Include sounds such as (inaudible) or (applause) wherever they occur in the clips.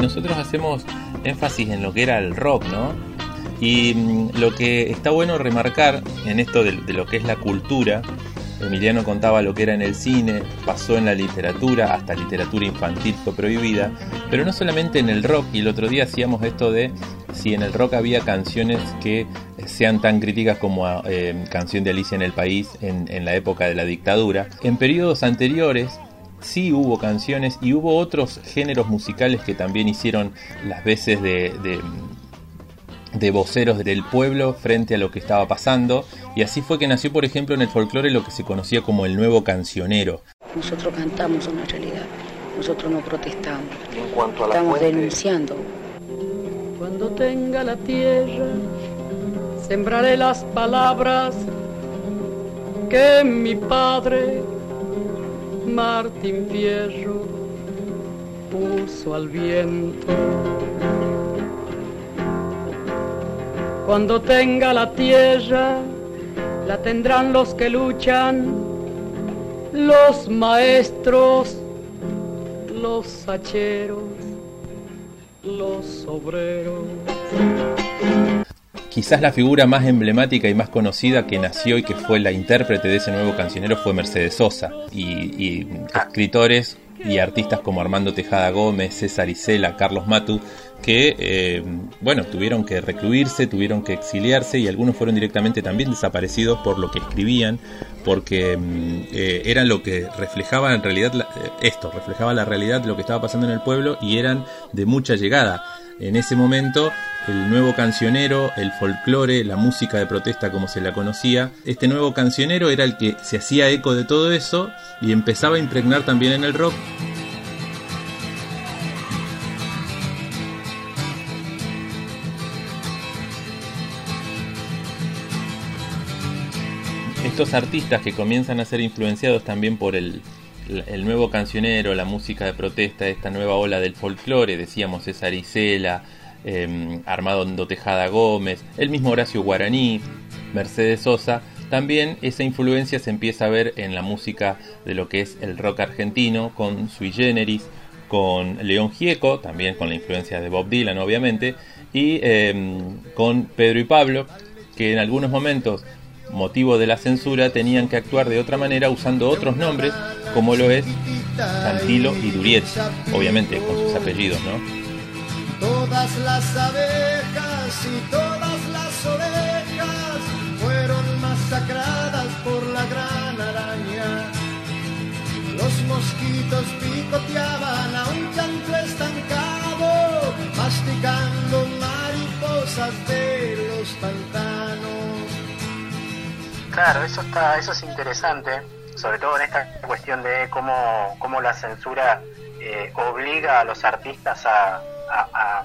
Nosotros hacemos énfasis en lo que era el rock, ¿no? Y mm, lo que está bueno remarcar en esto de, lo que es la cultura, Emiliano contaba lo que era en el cine, pasó en la literatura, hasta literatura infantil fue prohibida, pero no solamente en el rock, y el otro día hacíamos esto de si en el rock había canciones que sean tan críticas como eh, Canción de Alicia en el País en, la época de la dictadura. En periodos anteriores sí hubo canciones y hubo otros géneros musicales que también hicieron las veces de, voceros del pueblo frente a lo que estaba pasando. Y así fue que nació, por ejemplo, en el folclore lo que se conocía como el nuevo cancionero. Nosotros cantamos una realidad, nosotros no protestamos. Estamos denunciando. Cuando tenga la tierra, sembraré las palabras que mi padre Martín Fierro puso al viento. Cuando tenga la tierra, la tendrán los que luchan, los maestros, los hacheros, los obreros. Quizás la figura más emblemática y más conocida que nació y que fue la intérprete de ese nuevo cancionero fue Mercedes Sosa. Y, escritores y artistas como Armando Tejada Gómez, César Isela, Carlos Matu, que eh, bueno, tuvieron que recluirse, tuvieron que exiliarse y algunos fueron directamente también desaparecidos por lo que escribían, porque mm, eh, eran lo que reflejaba en realidad eh, esto, reflejaba la realidad de lo que estaba pasando en el pueblo y eran de mucha llegada en ese momento el nuevo cancionero, el folclore, la música de protesta como se la conocía. Este nuevo cancionero era el que se hacía eco de todo eso y empezaba a impregnar también en el rock. Estos artistas que comienzan a ser influenciados también por el, el nuevo cancionero, la música de protesta, esta nueva ola del folclore, decíamos César Isela, eh, Armando Tejada Gómez, el mismo Horacio Guaraní, Mercedes Sosa, también esa influencia se empieza a ver en la música de lo que es el rock argentino, con Sui Generis, con León Gieco, también con la influencia de Bob Dylan obviamente, y em, con Pedro y Pablo, que en algunos momentos, motivo de la censura, tenían que actuar de otra manera usando otros nombres como lo es Santilo y Duriet, obviamente con sus apellidos, ¿no? Todas las abejas y todas las ovejas fueron masacradas por la Claro, eso está, eso es interesante sobre todo en esta cuestión de cómo, cómo la censura eh, obliga a los artistas a, a,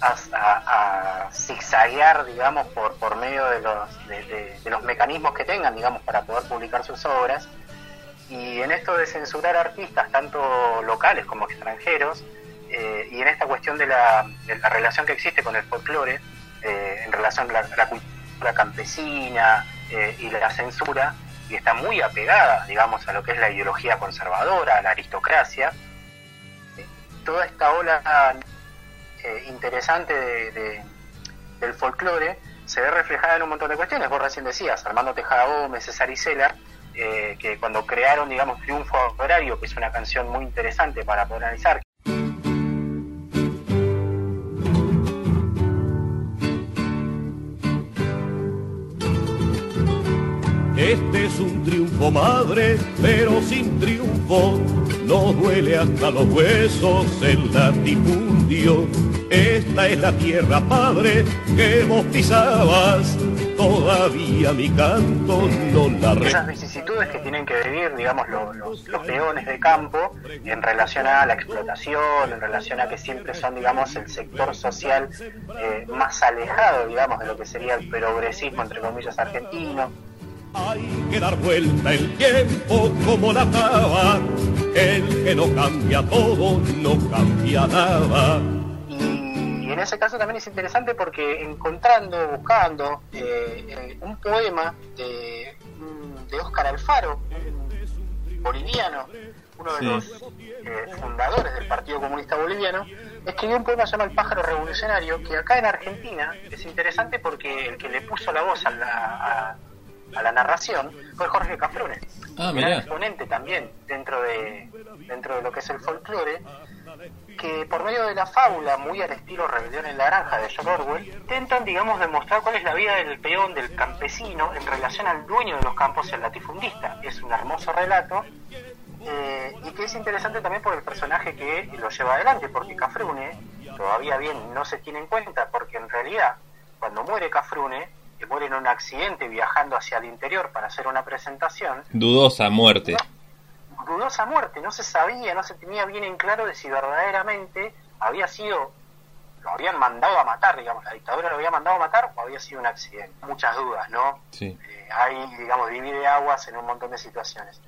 a, zigzaguear, digamos, por, por medio de los, de, los mecanismos que tengan, digamos, para poder publicar sus obras. Y en esto de censurar artistas, tanto locales como extranjeros, eh, y en esta cuestión de la, de la, relación que existe con el folclore, eh, en relación a la, cultura campesina y la censura, y está muy apegada, digamos, a lo que es la ideología conservadora, a la aristocracia. Toda esta ola eh, interesante del folclore se ve reflejada en un montón de cuestiones. Vos recién decías, Armando Tejada Gómez, César Isela, eh, que cuando crearon, digamos, Triunfo Horario, que es una canción muy interesante para poder analizar, Este es un triunfo madre, pero sin triunfo no duele hasta los huesos el latifundio. Esta es la tierra padre que vos todavía mi canto no la Esas vicisitudes que tienen que vivir, digamos, los, los, peones de campo en relación a la explotación, en relación a que siempre son, digamos, el sector social eh, más alejado, digamos, de lo que sería el progresismo, entre comillas, argentino hay que dar vuelta el tiempo como la taba, el que no cambia todo no cambia nada. Y en ese caso también es interesante porque encontrando, buscando eh, un poema de, de Óscar Alfaro, boliviano, uno de los eh, fundadores del Partido Comunista Boliviano, escribió un poema llamado El pájaro revolucionario, que acá en Argentina es interesante porque el que le puso la voz a la, a, la narración fue Jorge Cafrune, ah, un exponente también dentro de, dentro de lo que es el folclore, que por medio de la fábula, muy al estilo Rebelión en la Naranja de George Orwell, intentan, digamos, demostrar cuál es la vida del peón, del campesino, en relación al dueño de los campos y al latifundista. Es un hermoso relato eh, y que es interesante también por el personaje que lo lleva adelante, porque Cafrune todavía bien no se tiene en cuenta, porque en realidad cuando muere Cafrune, que muere en un accidente viajando hacia el interior para hacer una presentación. Dudosa muerte. dudosa muerte, no se sabía, no se tenía bien en claro de si verdaderamente había sido, lo habían mandado a matar, digamos, la dictadura lo había mandado a matar o había sido un accidente. Muchas dudas, ¿no? Sí. Eh, hay, digamos, divide aguas en un montón de situaciones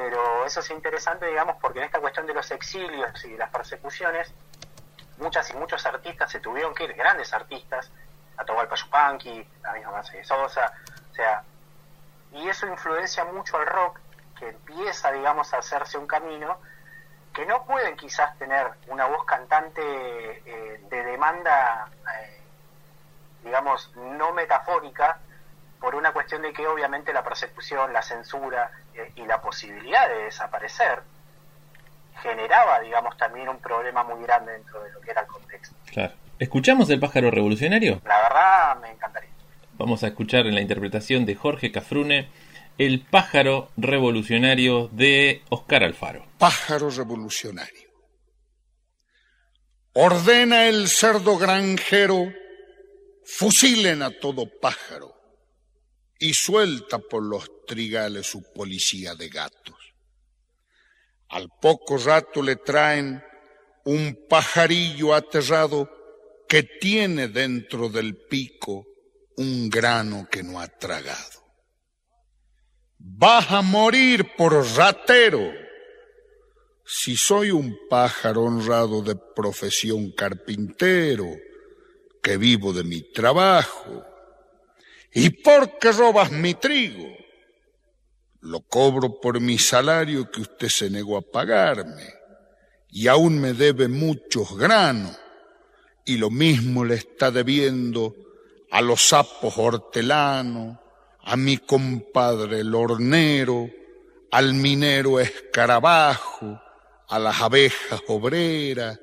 pero eso es interesante, digamos, porque en esta cuestión de los exilios y las persecuciones, muchas y muchos artistas se tuvieron que ir, grandes artistas, Atahualpa Yupanqui, la misma Mercedes Sosa, o sea, y eso influencia mucho al rock, que empieza, digamos, a hacerse un camino, que no pueden quizás tener una voz cantante eh, de demanda, eh, digamos, no metafórica, por una cuestión de que obviamente la persecución, la censura eh, y la posibilidad de desaparecer generaba, digamos, también un problema muy grande dentro de lo que era el contexto. Claro. ¿Escuchamos el pájaro revolucionario? La verdad, me encantaría. Vamos a escuchar en la interpretación de Jorge Cafrune el pájaro revolucionario de Oscar Alfaro. Pájaro revolucionario. Ordena el cerdo granjero, fusilen a todo pájaro y suelta por los trigales su policía de gatos. Al poco rato le traen un pajarillo aterrado que tiene dentro del pico un grano que no ha tragado. Vas a morir por ratero. Si soy un pájaro honrado de profesión carpintero, que vivo de mi trabajo, ¿Y por qué robas mi trigo? Lo cobro por mi salario que usted se negó a pagarme y aún me debe muchos granos y lo mismo le está debiendo a los sapos hortelanos, a mi compadre el hornero, al minero escarabajo, a las abejas obreras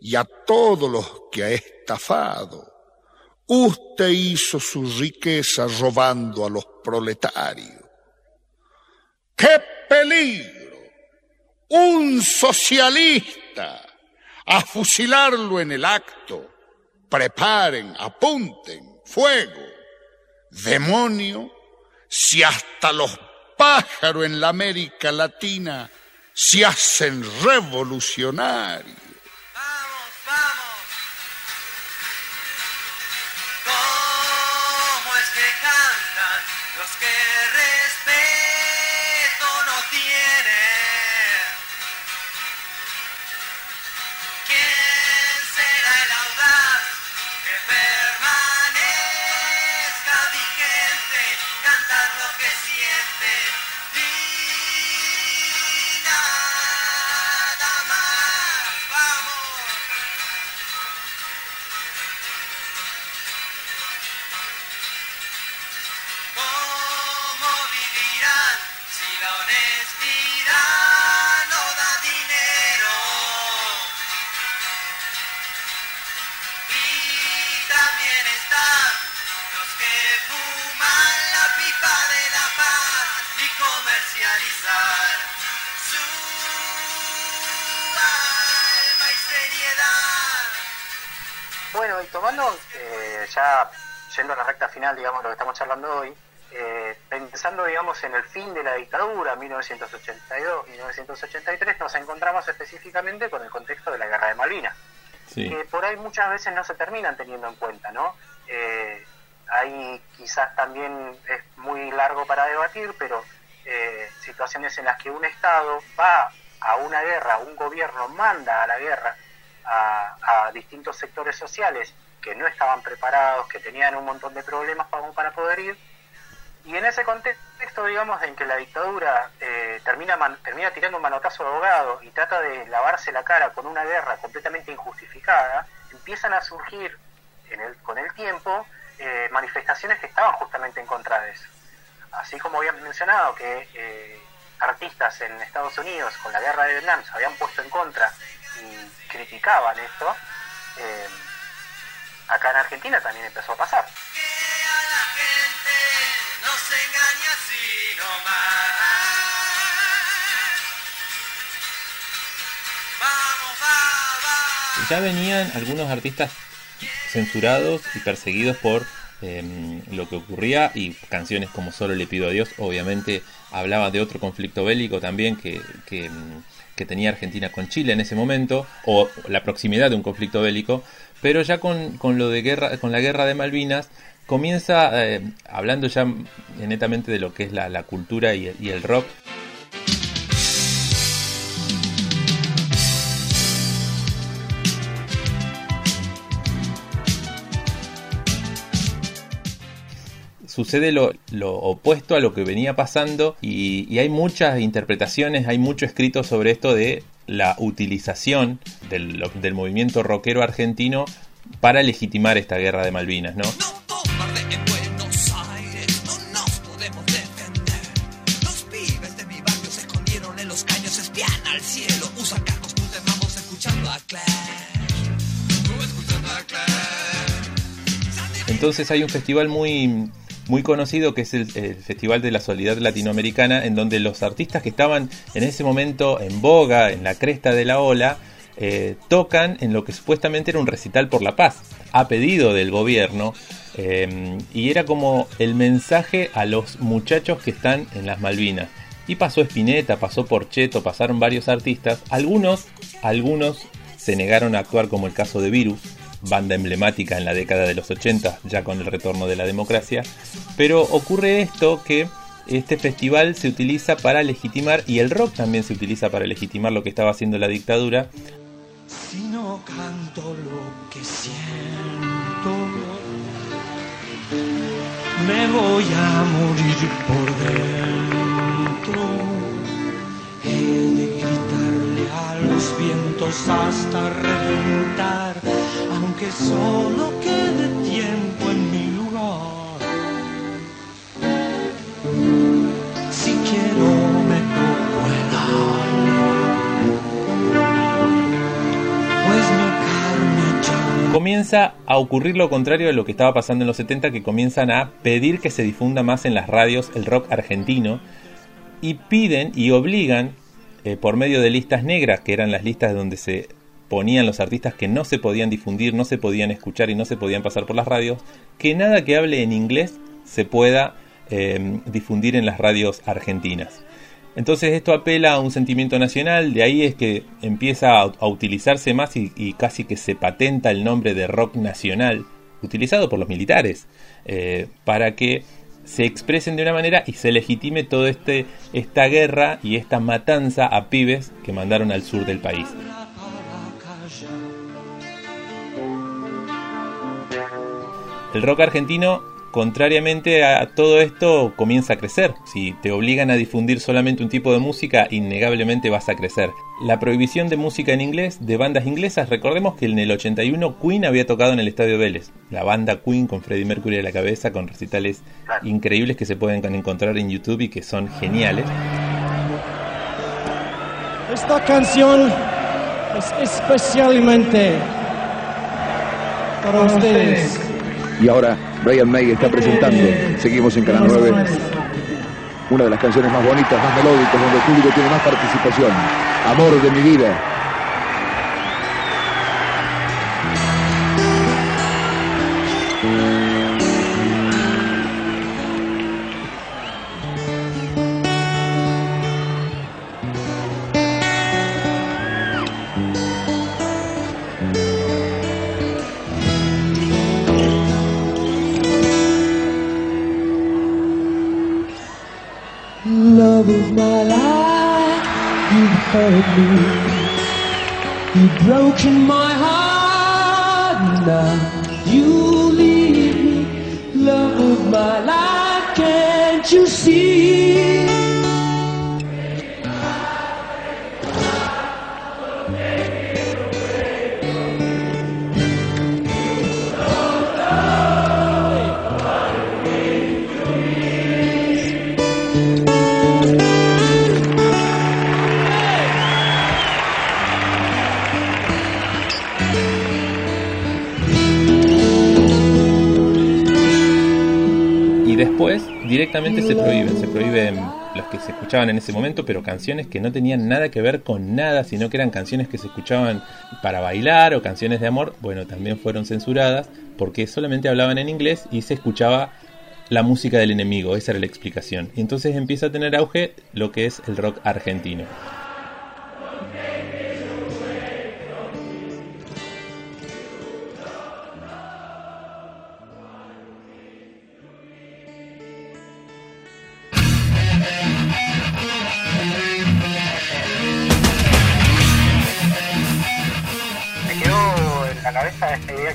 y a todos los que ha estafado Usted hizo su riqueza robando a los proletarios. ¡Qué peligro! Un socialista a fusilarlo en el acto. Preparen, apunten, fuego. Demonio, si hasta los pájaros en la América Latina se hacen revolucionarios. Bueno, y tomando, eh, ya yendo a la recta final, digamos, lo que estamos charlando hoy, eh, pensando, digamos, en el fin de la dictadura, 1982-1983, nos encontramos específicamente con el contexto de la Guerra de Malvinas, que por ahí muchas veces no se terminan teniendo en cuenta, ¿no? Eh, ahí quizás también es muy largo para debatir, pero eh, situaciones en las que un Estado va a una guerra, un gobierno manda a la guerra, a, distintos sectores sociales que no estaban preparados, que tenían un montón de problemas para, para poder ir. Y en ese contexto, digamos, en que la dictadura eh, termina, termina tirando un manotazo de abogado y trata de lavarse la cara con una guerra completamente injustificada, empiezan a surgir con el tiempo eh, manifestaciones que estaban justamente en contra de eso. Así como habían mencionado que eh, artistas en Estados Unidos con la guerra de Vietnam se habían puesto en contra y criticaban esto, eh, acá en Argentina también empezó a pasar. Ya venían algunos artistas censurados y perseguidos por em, lo que ocurría y canciones como Solo le pido a Dios obviamente hablaba de otro conflicto bélico también que, que, em, tenía Argentina con Chile en ese momento o la proximidad de un conflicto bélico pero ya con, con lo de guerra con la guerra de Malvinas comienza eh, hablando ya netamente de lo que es la, cultura y el rock sucede lo, opuesto a lo que venía pasando y, hay muchas interpretaciones, hay mucho escrito sobre esto de la utilización del, del movimiento rockero argentino para legitimar esta guerra de Malvinas, ¿no? Entonces hay un festival muy muy conocido que es el, Festival de la Solidaridad Latinoamericana, en donde los artistas que estaban en ese momento en boga, en la cresta de la ola, eh, tocan en lo que supuestamente era un recital por la paz, a pedido del gobierno, eh, y era como el mensaje a los muchachos que están en las Malvinas. Y pasó Spinetta, pasó Porcheto, pasaron varios artistas, algunos, algunos se negaron a actuar como el caso de Virus, banda emblemática en la década de los 80, ya con el retorno de la democracia. Pero ocurre esto que este festival se utiliza para legitimar, y el rock también se utiliza para legitimar lo que estaba haciendo la dictadura. Si no canto lo que siento, me voy a morir por dentro. Los vientos hasta reventar aunque solo quede tiempo en mi lugar. Si quiero me pues mi Comienza a ocurrir lo contrario de lo que estaba pasando en los 70, que comienzan a pedir que se difunda más en las radios el rock argentino y piden y obligan eh, por medio de listas negras, que eran las listas donde se ponían los artistas que no se podían difundir, no se podían escuchar y no se podían pasar por las radios, que nada que hable en inglés se pueda eh, difundir en las radios argentinas. Entonces esto apela a un sentimiento nacional, de ahí es que empieza a, utilizarse más y, casi que se patenta el nombre de rock nacional, utilizado por los militares, eh, para que se expresen de una manera y se legitime toda este, esta guerra y esta matanza a pibes que mandaron al sur del país. El rock argentino, contrariamente a todo esto, comienza a crecer. Si te obligan a difundir solamente un tipo de música, innegablemente vas a crecer. La prohibición de música en inglés, de bandas inglesas, recordemos que en el 81 Queen había tocado en el Estadio Vélez. La banda Queen con Freddie Mercury a la cabeza, con recitales increíbles que se pueden encontrar en YouTube y que son geniales. Esta canción es especialmente para ustedes. Y ahora Brian May está presentando, seguimos en Canal 9, una de las canciones más bonitas, más melódicas, donde el público tiene más participación. Amor de mi vida. my life, you've hurt me. You've broken my heart, now you leave me. Love of my life, can't you see? Después directamente se prohíben, se prohíben los que se escuchaban en ese momento, pero canciones que no tenían nada que ver con nada, sino que eran canciones que se escuchaban para bailar o canciones de amor, bueno, también fueron censuradas porque solamente hablaban en inglés y se escuchaba la música del enemigo, esa era la explicación. Y entonces empieza a tener auge lo que es el rock argentino.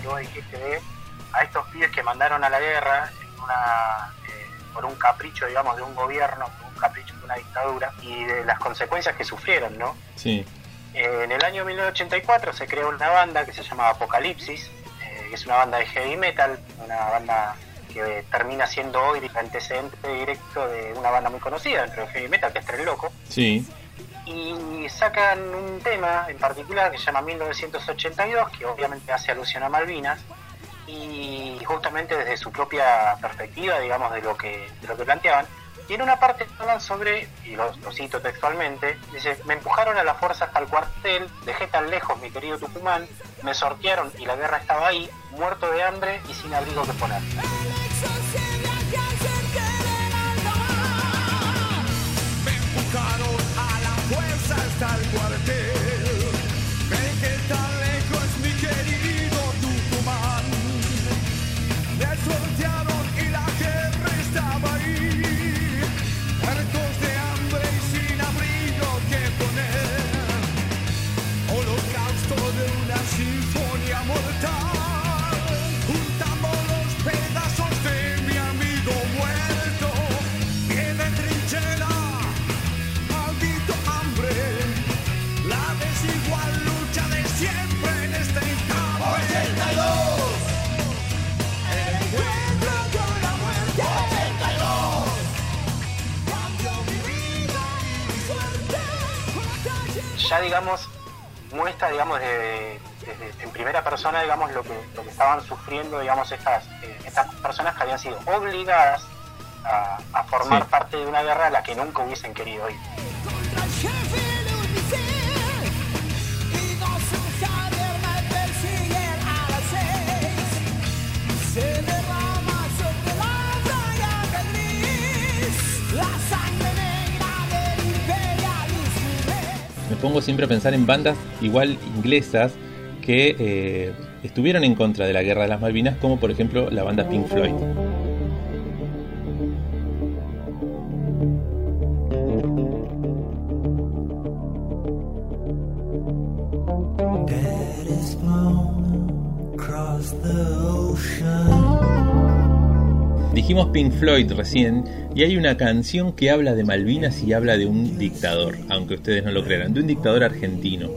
Que vos dijiste de a estos pibes que mandaron a la guerra en una, eh, por un capricho, digamos, de un gobierno, por un capricho de una dictadura y de las consecuencias que sufrieron, ¿no? Sí, Eh, en el año 1984 se creó una banda que se llama Apocalipsis, eh, que es una banda de heavy metal, una banda que termina siendo hoy el antecedente directo de una banda muy conocida dentro de heavy metal, que es Tren Loco. sí, y sacan un tema en particular que se llama 1982, que obviamente hace alusión a Malvinas, y justamente desde su propia perspectiva, digamos, de lo que, lo que planteaban. Y en una parte hablan sobre, y lo, lo cito textualmente, dice, me empujaron a la fuerza hasta el cuartel, dejé tan lejos mi querido Tucumán, me sortearon y la guerra estaba ahí, muerto de hambre y sin abrigo que poner. Ya digamos muestra digamos de, en primera persona digamos lo que, lo que estaban sufriendo digamos estas eh, estas personas que habían sido obligadas a, a formar Sí. parte de una guerra a la que nunca hubiesen querido ir pongo siempre a pensar en bandas igual inglesas que eh, estuvieron en contra de la guerra de las Malvinas, como por ejemplo la banda Pink Floyd. Dijimos Pink Floyd recién, y hay una canción que habla de Malvinas y habla de un dictador, aunque ustedes no lo crean, de un dictador argentino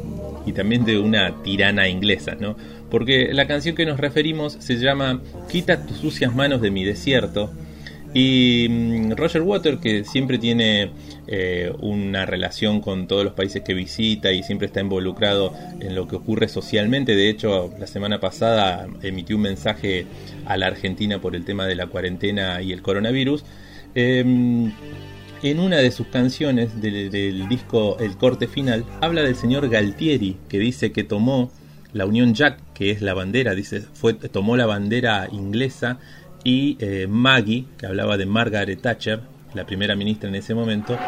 y también de una tirana inglesa, ¿no? Porque la canción que nos referimos se llama Quita tus sucias manos de mi desierto. Y mm, Roger Water, que siempre tiene eh, una relación con todos los países que visita y siempre está involucrado en lo que ocurre socialmente, de hecho la semana pasada emitió un mensaje a la Argentina por el tema de la cuarentena y el coronavirus, eh, en una de sus canciones del, del disco El corte final habla del señor Galtieri, que dice que tomó la Unión Jack, que es la bandera, dice, fue, tomó la bandera inglesa y eh, Maggie, que hablaba de Margaret Thatcher, la primera ministra en ese momento,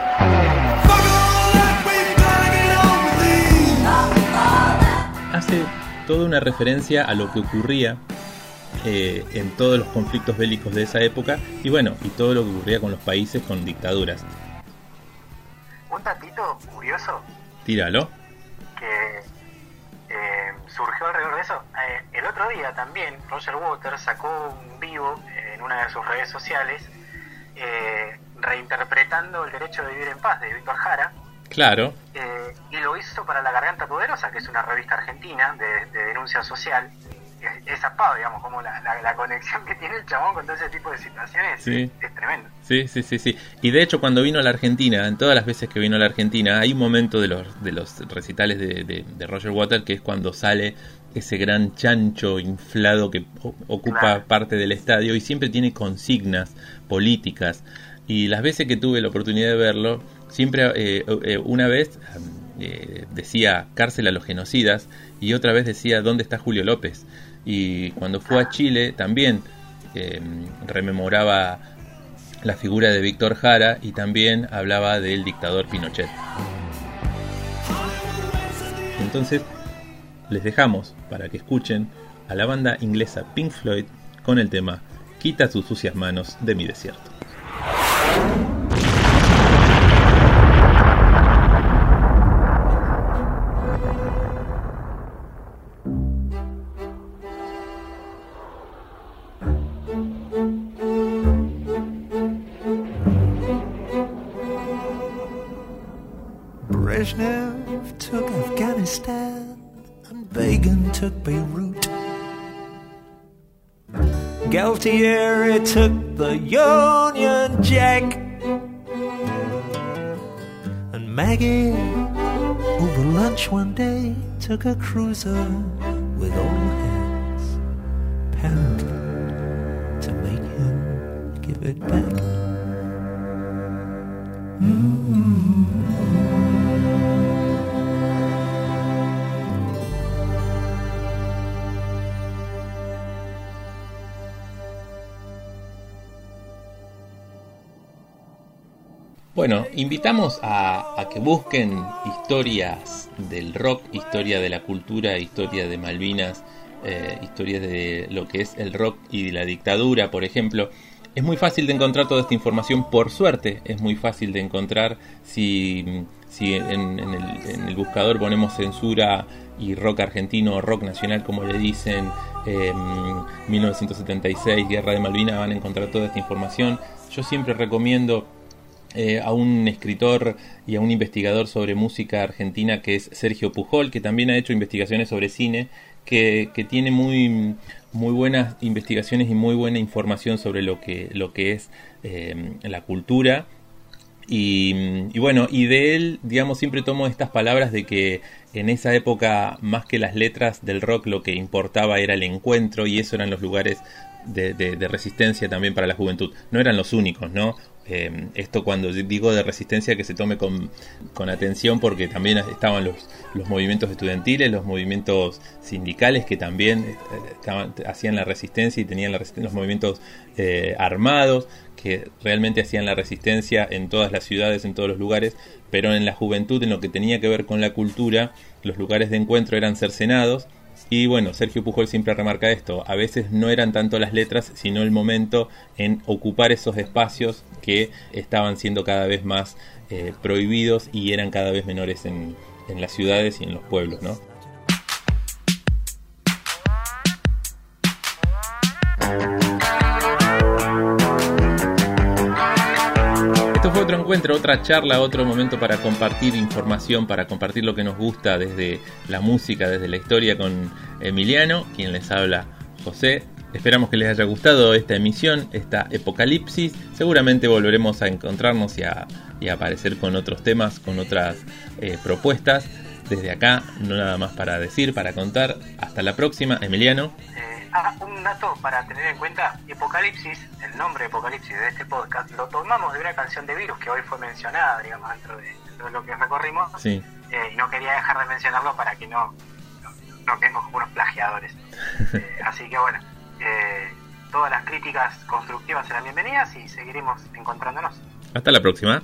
hace toda una referencia a lo que ocurría eh, en todos los conflictos bélicos de esa época y bueno, y todo lo que ocurría con los países con dictaduras. un datito curioso Tíralo. que surgió alrededor de eso eh, el otro día también Roger Waters sacó un vivo en una de sus redes sociales eh, reinterpretando El derecho de vivir en paz de Víctor Jara. Claro. Eh, y lo hizo para La Garganta Poderosa, que es una revista argentina de, de denuncia social. Es, es zapado, digamos, como la, la, la conexión que tiene el chabón con todo ese tipo de situaciones Sí. es, es tremendo. Sí, sí, sí, sí. Y de hecho cuando vino a la Argentina, en todas las veces que vino a la Argentina, hay un momento de los, de los recitales de, de- de Roger Waters que es cuando sale ese gran chancho inflado que ocupa Claro. parte del estadio y siempre tiene consignas políticas. Y las veces que tuve la oportunidad de verlo, siempre eh, eh, una vez eh, decía cárcel a los genocidas y otra vez decía dónde está Julio López. Y cuando fue a Chile también eh, rememoraba la figura de Víctor Jara y también hablaba del dictador Pinochet. Entonces, les dejamos para que escuchen a la banda inglesa Pink Floyd con el tema Quita tus sucias manos de mi desierto. Lunch one day, took a cruiser with all Bueno, invitamos a, que busquen historias del rock, historia de la cultura, historia de Malvinas, eh, historias de lo que es el rock y de la dictadura, por ejemplo. Es muy fácil de encontrar toda esta información, por suerte, es muy fácil de encontrar si, si en, el, buscador ponemos censura y rock argentino, rock nacional, como le dicen, eh, 1976, Guerra de Malvinas, van a encontrar toda esta información. Yo siempre recomiendo eh, a un escritor y a un investigador sobre música argentina que es Sergio Pujol, que también ha hecho investigaciones sobre cine, que, que tiene muy, muy buenas investigaciones y muy buena información sobre lo que, lo que es eh, la cultura. Y, bueno, y de él, digamos, siempre tomo estas palabras de que en esa época, más que las letras del rock, lo que importaba era el encuentro y eso eran los lugares de resistencia también para la juventud. No eran los únicos, ¿no? Eh, esto cuando digo de resistencia que se tome con, con atención porque también estaban los, los movimientos estudiantiles, los movimientos sindicales que también eh, estaban, hacían la resistencia y tenían la resisten- los movimientos eh, armados que realmente hacían la resistencia en todas las ciudades, en todos los lugares, pero en la juventud, en lo que tenía que ver con la cultura, los lugares de encuentro eran cercenados y bueno, Sergio Pujol siempre remarca esto, a veces no eran tanto las letras, sino el momento en ocupar esos espacios que estaban siendo cada vez más eh, prohibidos y eran cada vez menores en, en las ciudades y en los pueblos, ¿no? Otro encuentro, otra charla, otro momento para compartir información, para compartir lo que nos gusta desde la música, desde la historia con Emiliano, quien les habla José. Esperamos que les haya gustado esta emisión, esta Apocalipsis. Seguramente volveremos a encontrarnos y a, y aparecer con otros temas, con otras eh, propuestas. Desde acá, no nada más para decir, para contar. Hasta la próxima, Emiliano. Ah, un dato para tener en cuenta, Apocalipsis, el nombre Apocalipsis de este podcast, lo tomamos de una canción de Virus que hoy fue mencionada, digamos, dentro de, dentro de lo que recorrimos. Sí. Eh, y no quería dejar de mencionarlo para que no, no, no quedemos como unos plagiadores. (laughs) Eh, así que bueno, eh, todas las críticas constructivas serán bienvenidas y seguiremos encontrándonos. Hasta la próxima.